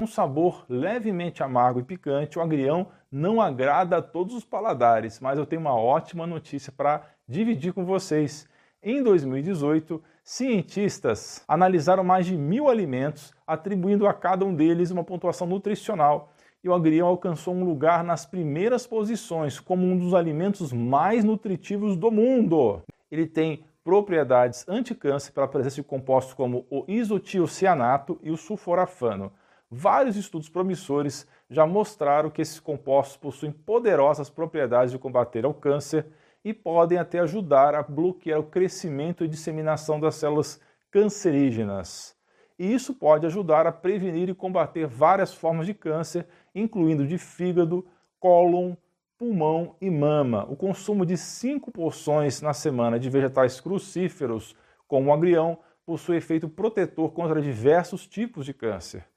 Um sabor levemente amargo e picante, o agrião não agrada a todos os paladares, mas eu tenho uma ótima notícia para dividir com vocês. Em 2018, cientistas analisaram mais de mil alimentos, atribuindo a cada um deles uma pontuação nutricional. E o agrião alcançou um lugar nas primeiras posições como um dos alimentos mais nutritivos do mundo. Ele tem propriedades anticâncer pela presença de compostos como o isotiocianato e o sulforafano. Vários estudos promissores já mostraram que esses compostos possuem poderosas propriedades de combater ao câncer e podem até ajudar a bloquear o crescimento e disseminação das células cancerígenas. E isso pode ajudar a prevenir e combater várias formas de câncer, incluindo de fígado, cólon, pulmão e mama. O consumo de 5 porções na semana de vegetais crucíferos, como o agrião, possui efeito protetor contra diversos tipos de câncer.